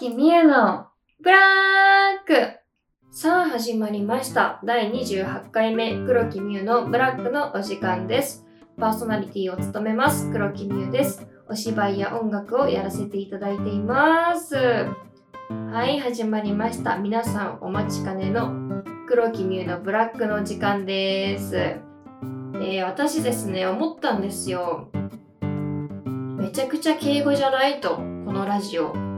木美優のブラックさあ始まりました。第28回目黒木美優のブラックのお時間です。パーソナリティを務めます黒木美優です。お芝居や音楽をやらせていただいています。はい、始まりました。皆さんお待ちかねの黒木美優のブラックの時間です。えー私ですね、思ったんですよ。めちゃくちゃ敬語じゃないと、このラジオ。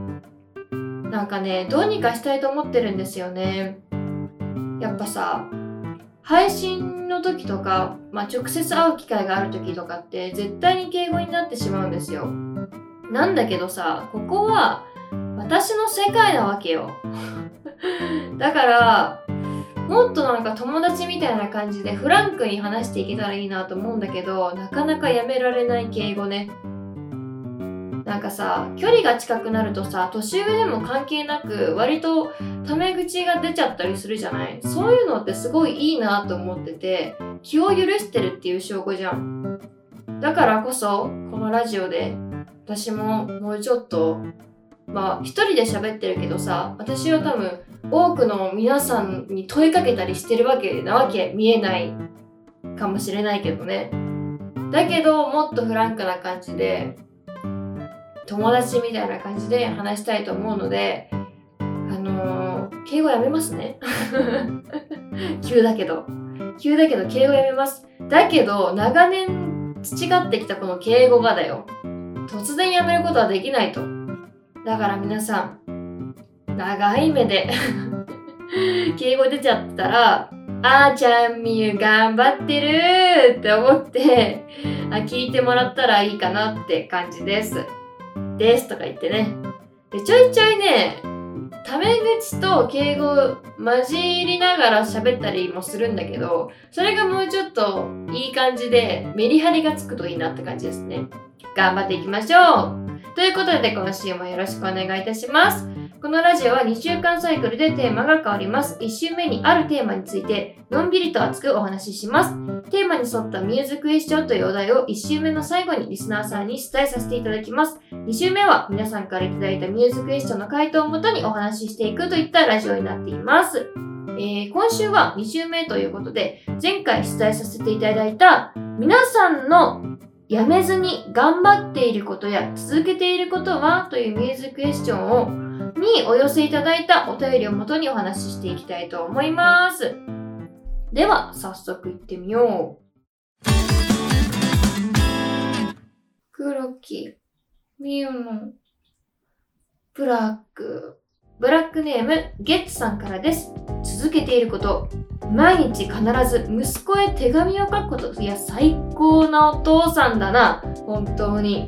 なんかね、どうにかしたいと思ってるんですよね。やっぱさ、配信の時とか、まあ、直接会う機会がある時とかって絶対に敬語になってしまうんですよ。なんだけどさ、ここは私の世界なわけよ。だから、もっとなんか友達みたいな感じでフランクに話していけたらいいなと思うんだけど、なかなかやめられない敬語ね。なんかさ、距離が近くなるとさ、年上でも関係なく、割とタメ口が出ちゃったりするじゃない？そういうのってすごいいいなと思ってて、気を許してるっていう証拠じゃん。だからこそ、このラジオで、私ももうちょっと、まあ、一人で喋ってるけどさ、私は多分、多くの皆さんに問いかけたりしてるわけなわけ見えないかもしれないけどね。だけど、もっとフランクな感じで、友達みたいな感じで話したいと思うので、あのー敬語やめますね。急だけど。急だけど敬語やめます。だけど、長年培ってきたこの敬語がだよ。突然やめることはできないと。だから皆さん、長い目で 敬語出ちゃったら、あーちゃんみゆ頑張ってるって思って聞いてもらったらいいかなって感じです。ですとか言ってね。でちょいちょいね、タメ口と敬語混じりながら喋ったりもするんだけど、それがもうちょっといい感じでメリハリがつくといいなって感じですね。頑張っていきましょうということで今週もよろしくお願いいたします。このラジオは2週間サイクルでテーマが変わります。1週目にあるテーマについてのんびりと熱くお話しします。テーマに沿ったミューズクエスチョンというお題を1週目の最後にリスナーさんに出題させていただきます。2週目は皆さんからいただいたミューズクエスチョンの回答をもとにお話ししていくといったラジオになっています。えー今週は2週目ということで、前回出題させていただいた皆さんのやめずに頑張っていることや続けていることはというミューズクエスチョンをにお寄せいただいたお便りをもとにお話ししていきたいと思います。では、早速いってみよう。黒木、みゆの、ブラック。ブラックネーム、ゲッツさんからです。続けていること。毎日必ず息子へ手紙を書くこと。いや、最高なお父さんだな。本当に。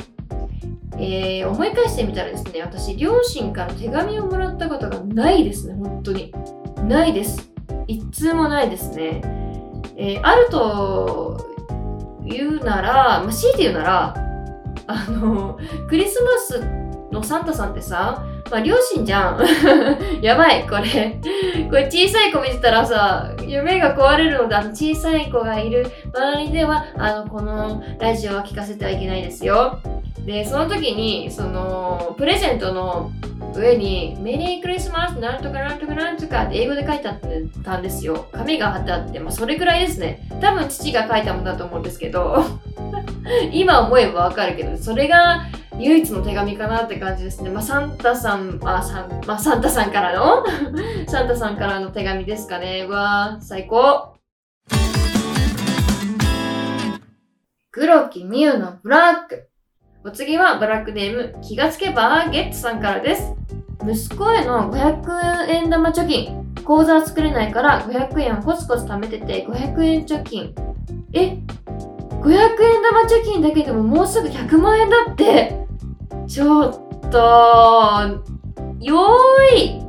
えー、思い返してみたらですね、私、両親から手紙をもらったことがないですね、本当に。ないです。一通もないですね。えーあると言うなら、まあ、強いて言うなら、あの、クリスマスのサンタさんってさ、ま、両親じゃん。やばい、これ。これ小さい子見てたらさ、夢が壊れるので、あの小さい子がいる周りでは、あの、このラジオは聞かせてはいけないですよ。で、その時に、その、プレゼントの上に、メリークリスマスなんとかなんとかなんとかって英語で書いてあったんですよ。紙が貼ってあって、まあ、それくらいですね。多分父が書いたものだと思うんですけど、今思えばわかるけど、それが唯一の手紙かなって感じですね。まあ、サンタさん、あ、サン、まあ、サンタさんからの？サンタさんからの手紙ですかね。うわー、最高。黒木美優のブラック。お次はブラックネーム、気がつけばゲッツさんからです。息子への500円玉貯金。口座は作れないから500円をコツコツ貯めてて500円貯金。え ?500 円玉貯金だけでももうすぐ100万円だってちょっと、よーい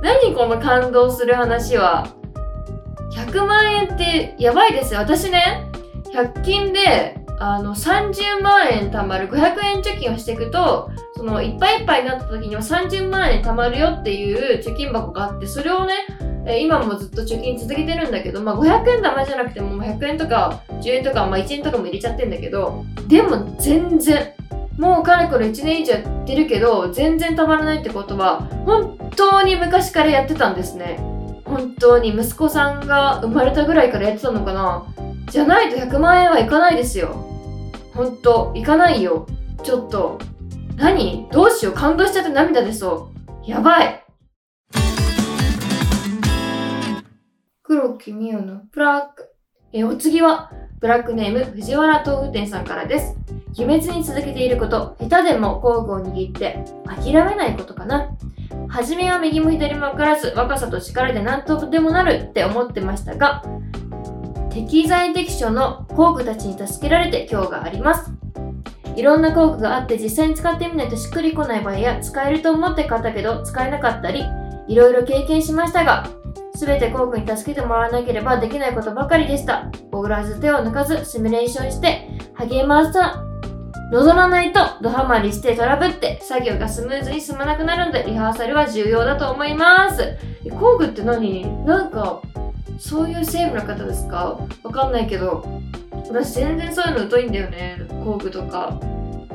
何この感動する話は。100万円ってやばいですよ。私ね、100均であの30万円貯まる500円貯金をしていくとそのいっぱいいっぱいになった時には30万円貯まるよっていう貯金箱があってそれをね今もずっと貯金続けてるんだけど、まあ、500円玉じゃなくても100円とか10円とか、まあ、1円とかも入れちゃってんだけどでも全然もうかれこれ1年以上やってるけど全然たまらないってことは本当に昔からやってたんですね。本当に息子さんが生まれたぐらいからやってたのかな。じゃないと100万円はいかないですよ。本当いかないよ。ちょっと。何？どうしよう。感動しちゃって涙出そう。やばい。黒木美代のブラック。えお次はブラックネーム藤原豆腐店さんからです。秘密に続けていること、下手でも工具を握って諦めないことかな。初めは右も左も分からず、若さと力で何とでもなるって思ってましたが、適材適所の工具たちに助けられて今日があります。いろんな工具があって実際に使ってみないとしっくりこない場合や使えると思って買ったけど使えなかったり、いろいろ経験しましたが、すべて工具に助けてもらわなければできないことばかりでした。おごらず手を抜かずシミュレーションして励まさ望まないとドハマりしてトラブって作業がスムーズに進まなくなるのでリハーサルは重要だと思います工具って何？なんかそういうセーブの方ですか？わかんないけど私全然そういうの疎いんだよね工具とか。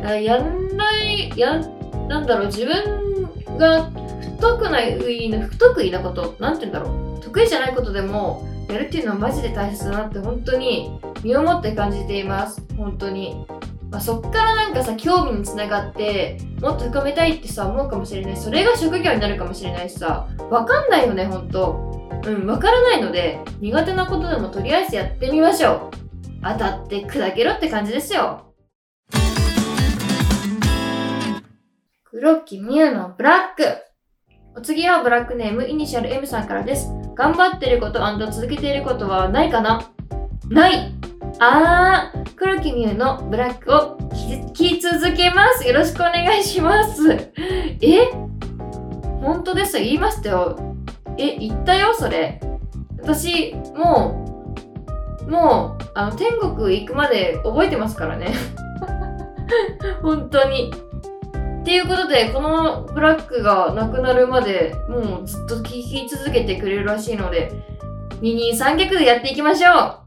やんないやなんだろう自分が不得意な不得意なことなんて言うんだろう。得意じゃないことでもやるっていうのはマジで大切だなって本当に身をもって感じています。本当に。まあ、そっからなんかさ興味につながってもっと深めたいってさ思うかもしれない。それが職業になるかもしれないしさ。わかんないよねほんと。うんわからないので苦手なことでもとりあえずやってみましょう。当たって砕けろって感じですよ。黒木美優のブラック。お次はブラックネームイニシャル M さんからです。頑張ってること続けていることはないかな？ない。あー、黒木美優のブラックを聞き続けます。よろしくお願いします。え？本当です言いましたよ。え、言ったよ、それ。私、もう、もう、あの、天国行くまで覚えてますからね。本当に。っていうことで、このブラックがなくなるまで、もうずっと聞き続けてくれるらしいので、二人三脚でやっていきましょう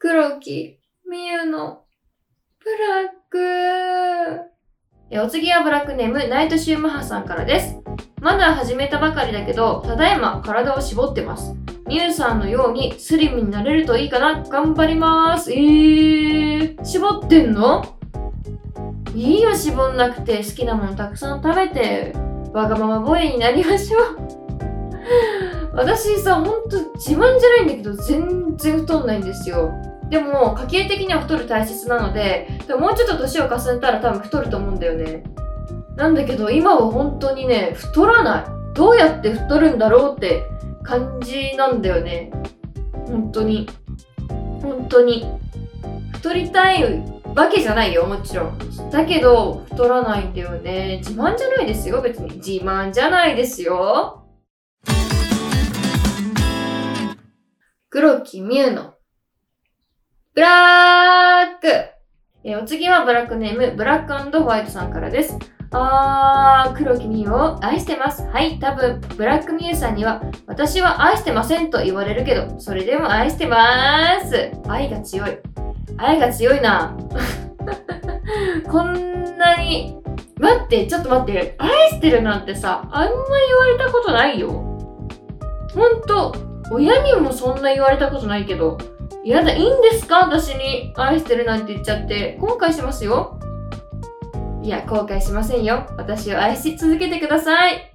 黒木みゆのブラック。えお次はブラックネームナイトシューマハさんからです。まだ始めたばかりだけどただいま体を絞ってます。みゆさんのようにスリムになれるといいかな。頑張ります。えー、絞ってんの？いいよ絞んなくて。好きなものたくさん食べて。わがままボーイになりましょう。私さ、ほんと自慢じゃないんだけど全然太んないんですよ。でも家計的には太る体質なのでもうちょっと年を重ねたら多分太ると思うんだよね。なんだけど今は本当にね太らない。どうやって太るんだろうって感じなんだよね。本当に。本当に。太りたいわけじゃないよもちろん。だけど太らないんだよね。自慢じゃないですよ別に。自慢じゃないですよ。黒木美優のブラックえお次はブラックネーム、ブラックホワイトさんからです。あー、黒木美優を愛してます。はい、多分、ブラックミユさんには、私は愛してませんと言われるけど、それでも愛してまーす。愛が強い。愛が強いな。こんなに、待って、ちょっと待って、愛してるなんてさ、あんま言われたことないよ。ほんと、親にもそんな言われたことないけど、やだ、いいんですか？私に愛してるなんて言っちゃって。後悔しますよ。いや、後悔しませんよ。私を愛し続けてください。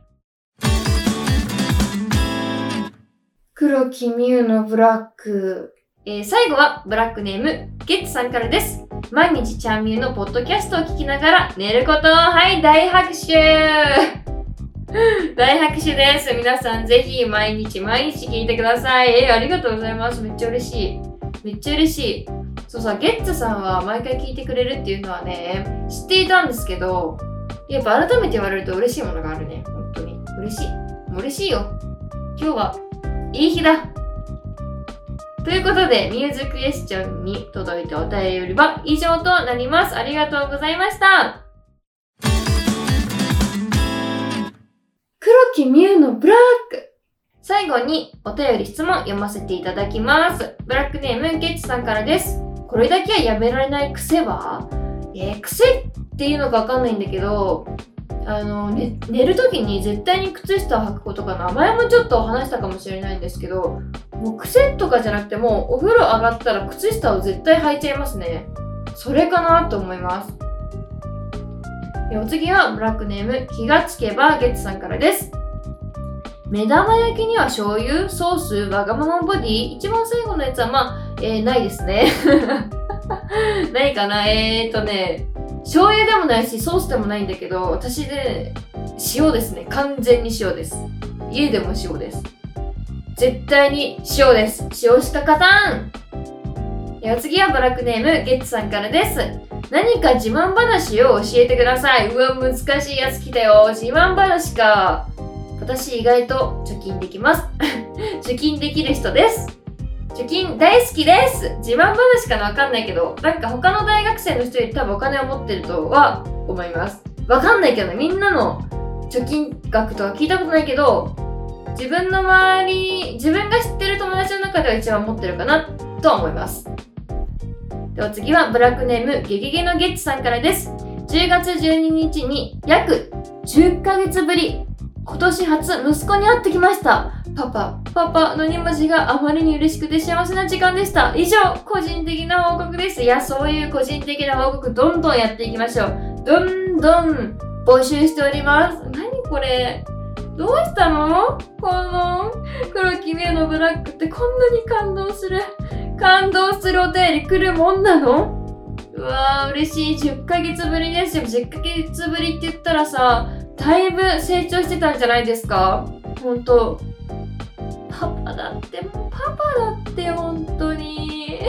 黒木美優のブラック。えー、最後はブラックネーム、ゲッツさんからです。毎日ちゃんみゆのポッドキャストを聞きながら寝ること。はい、大拍手大拍手です。皆さんぜひ毎日毎日聞いてください。えー、ありがとうございます。めっちゃ嬉しい。めっちゃ嬉しい。そうさ、ゲッツさんは毎回聞いてくれるっていうのはね、知っていたんですけど、やっぱ改めて言われると嬉しいものがあるね。本当に。嬉しい。嬉しいよ。今日はいい日だ。ということで、ミュージックエスチョンに届いたお便りは以上となります。ありがとうございました。黒木ミューのブラック最後にお便り質問読ませていただきます。ブラックネームゲッチさんからです。これだけはやめられない癖は？えー、癖っていうのかわかんないんだけどあの、ね、寝る時に絶対に靴下を履くことかな。前もちょっと話したかもしれないんですけどもう癖とかじゃなくてもお風呂上がったら靴下を絶対履いちゃいますね。それかなと思います。お次はブラックネーム気がつけばゲッツさんからです。目玉焼きには醤油ソースわがままボディ一番最後のやつはまあ、えー、ないですね。ないかな。えーとね醤油でもないしソースでもないんだけど私で塩ですね。完全に塩です。家でも塩です。絶対に塩です。塩しか勝たん。お次はブラックネームゲッツさんからです。何か自慢話を教えてください。うわ難しいやつ来たよ。自慢話か。私意外と貯金できます 貯金できる人です貯金大好きです自慢話かなわかんないけど、なんか他の大学生の人より多分お金を持ってるとは思います。わかんないけどね、みんなの貯金額とか聞いたことないけど、自分の周り、自分が知ってる友達の中では一番持ってるかなとは思います。では次はブラックネームゲゲゲのゲッツさんからです。10月12日に約10ヶ月ぶり、今年初息子に会ってきました。パパ、パパの2文字があまりに嬉しくて幸せな時間でした。以上、個人的な報告です。いや、そういう個人的な報告、どんどんやっていきましょう。どんどん募集しております。何これ？どうしたの？この黒木美のブラックってこんなに感動する。感動するお便り来るもんなの？うわー、嬉しい。10ヶ月ぶりですよ。10ヶ月ぶりって言ったらさ、だいぶ成長してたんじゃないですか？ほんと。パパだってパパだって本当に。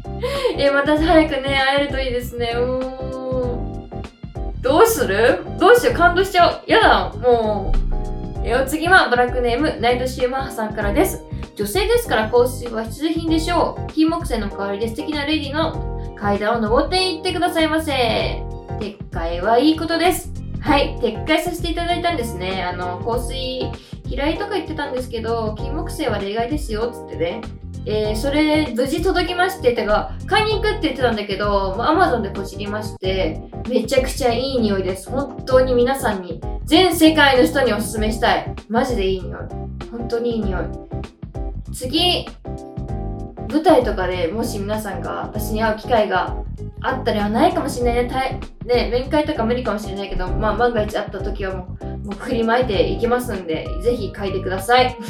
えまた早くね会えるといいですね。うん。どうする？どうしよう感動しちゃう。やだ。もう。えお次はブラックネームナイトシーマーさんからです。女性ですから香水は必需品でしょう。金木犀の代わりで素敵なレディの階段を登っていってくださいませ。撤回はいいことです。はい撤回させていただいたんですねあの香水嫌いとか言ってたんですけど、金木犀は例外ですよっ、つってね。えー、それ、無事届きまして、てか、買いに行くって言ってたんだけど、アマゾンでポチりまして、めちゃくちゃいい匂いです。本当に皆さんに、全世界の人におすすめしたい。マジでいい匂い。本当にいい匂い。次、舞台とかでもし皆さんが私に会う機会があったりはないかもしれないね。ね、面会とか無理かもしれないけど、まあ万が一会った時はもうもう振りまいていきますんで、ぜひ書いてください。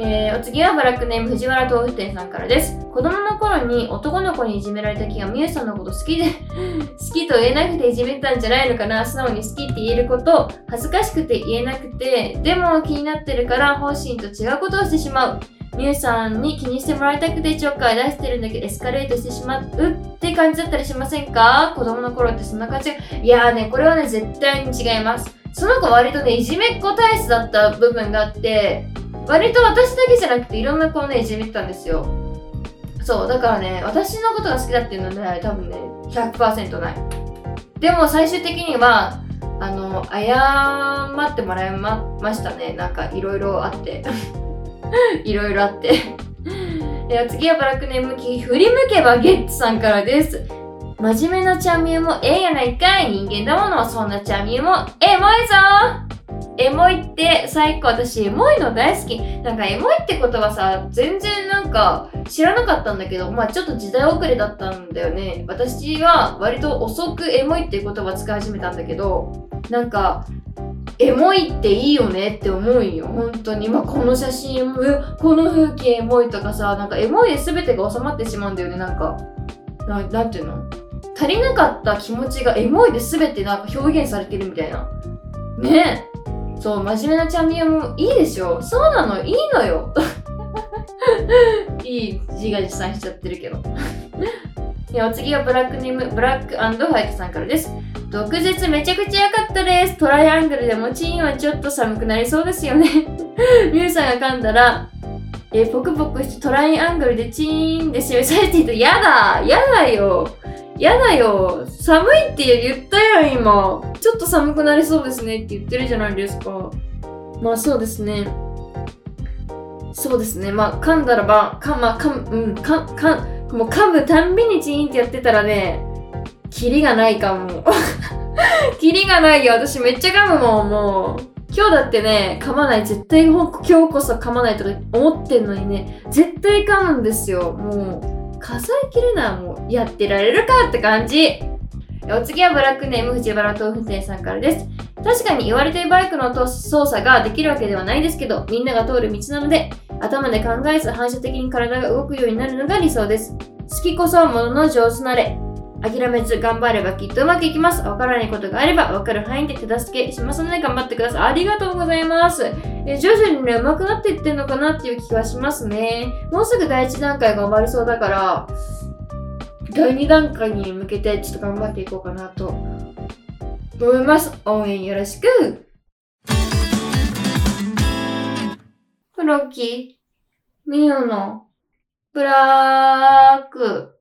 えー、お次はブラックネーム藤原豆腐店さんからです。子供の頃に男の子にいじめられた気がみゆさんのこと好きで 好きと言えなくていじめたんじゃないのかな素直に好きって言えること恥ずかしくて言えなくてでも気になってるから本心と違うことをしてしまうみゆさんに気にしてもらいたくてちょっかい出してるんだけどエスカレートしてしまうって感じだったりしませんか？子供の頃ってそんな感じ？いやーね、これはね、絶対に違います。その子割とね、いじめっ子体質だった部分があって、割と私だけじゃなくていろんな子をね、いじめてたんですよ。そう、だからね、私のことが好きだっていうのはね、多分ね、100%ない。でも最終的には、あの、謝ってもらいまましたね。なんかいろいろあって。いろいろあって。では次はブラクネームキー振り向けばゲッツさんからです。真面目なチャンミューもええやないかい人間だものそんなチャンミューもエモいぞ。エモいって最高。私エモいの大好き。なんかエモいって言葉さ全然なんか知らなかったんだけど。まあちょっと時代遅れだったんだよね。私は割と遅くエモいっていう言葉使い始めたんだけど。なんかエモいっていいよねって思うよ。本当に。まあこの写真この風景エモいとかさなんかエモいで全てが収まってしまうんだよね。なんかなんていうの？足りなかった気持ちがエモいで全てなんか表現されてるみたいな。ね。そう真面目なチャンピオンもいいでしょ。そうなの。いいのよ。いい自画自賛しちゃってるけど。では次はブラックネームブラックホワイトさんからです。毒舌めちゃくちゃ良かったです。トライアングルでもチーンはちょっと寒くなりそうですよね。ミュウさんが噛んだら、えー、ポクポクしてトライアングルでチーンで示されていた。やだやだよやだよ寒いって言ったよ今。ちょっと寒くなりそうですねって言ってるじゃないですか。まあそうですね。そうですね。まあ、噛んだらば、か、まあ、噛む、うん、か、か、もう噛むたんびにチーンってやってたらね、キリがないかも。キリがないよ。私めっちゃ噛むもん、もう。今日だってね、噛まない。絶対今日こそ噛まないとか思ってんのにね、絶対噛むんですよ。もう、数えきれない。もう、やってられるかって感じ。お次はブラックネーム藤原豆腐店さんからです。確かに言われてるバイクの操作ができるわけではないですけど、みんなが通る道なので、頭で考えず反射的に体が動くようになるのが理想です。好きこそものの上手なれ。諦めず頑張ればきっとうまくいきます。わからないことがあればわかる範囲で手助けしますので頑張ってください。ありがとうございます。え徐々にね、上手くなっていってんのかなっていう気がしますね。もうすぐ第1段階が終わりそうだから、第2段階に向けてちょっと頑張っていこうかなと思います。応援よろしく黒木、みゆの、ブラック。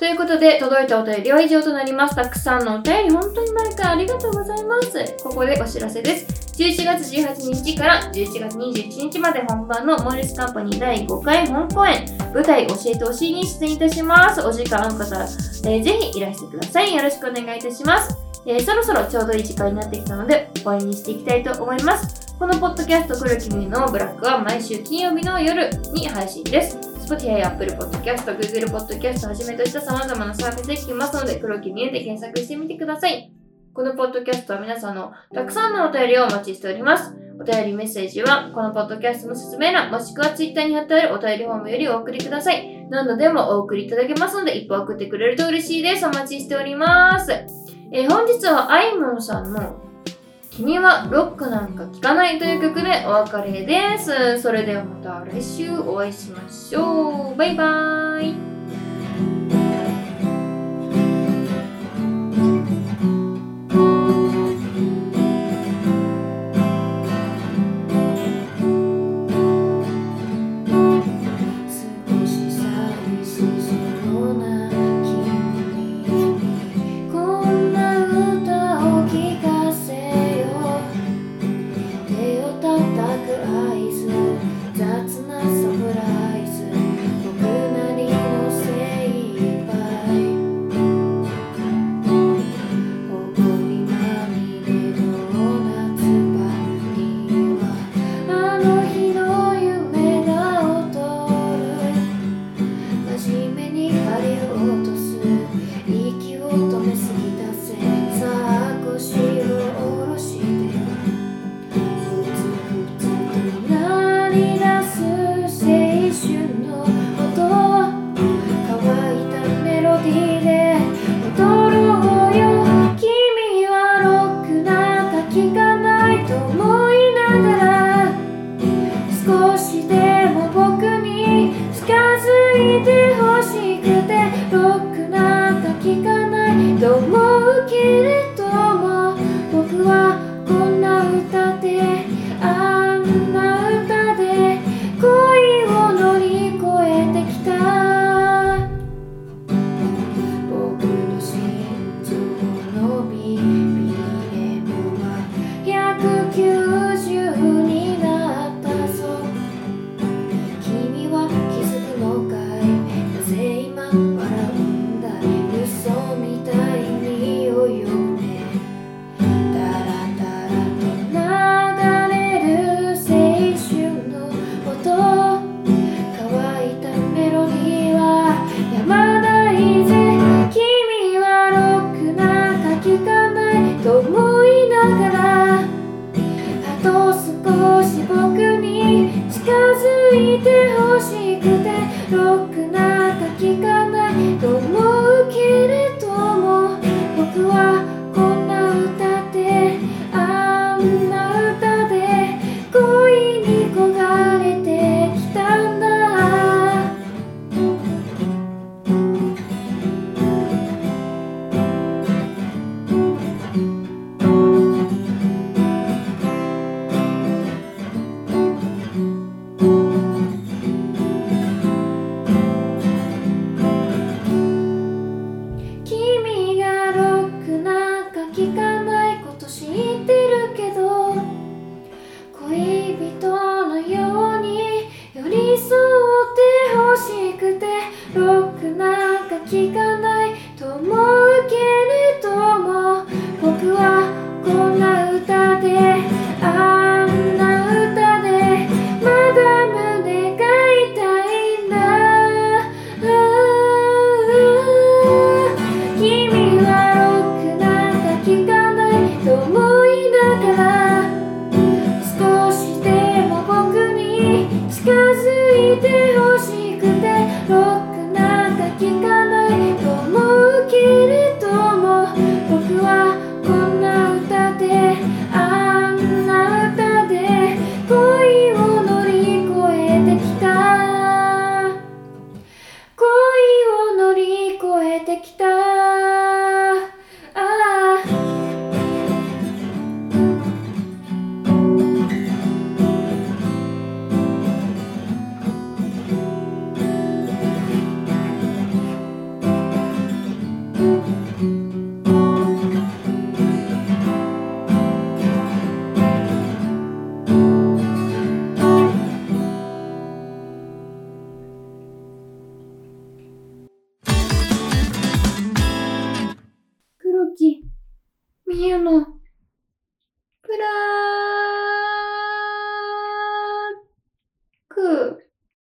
ということで、届いたお便りは以上となります。たくさんのお便り、本当に毎回ありがとうございます。ここでお知らせです。11月18日から11月21日まで本番のモーリスカンパニー第5回本公演、舞台教えてほしいに出演いたします。お時間ある方、えー、ぜひいらしてください。よろしくお願いいたします。えー、そろそろちょうどいい時間になってきたので、終わりにしていきたいと思います。このポッドキャスト、黒きみのブラックは毎週金曜日の夜に配信です。Spotify Apple Podcast、Google Podcast をはじめとした様々なサービスで聞きますので、黒木見えで検索してみてください。このポッドキャストは皆さんのたくさんのお便りをお待ちしております。お便りメッセージは、このポッドキャストの説明欄、もしくは Twitter に貼ってあるお便りフォームよりお送りください。何度でもお送りいただけますので、一歩送ってくれると嬉しいです。お待ちしております。えー、本日はあいもんさんの君はロックなんか聴かないという曲でお別れです。それではまた来週お会いしましょう。バイバーイ。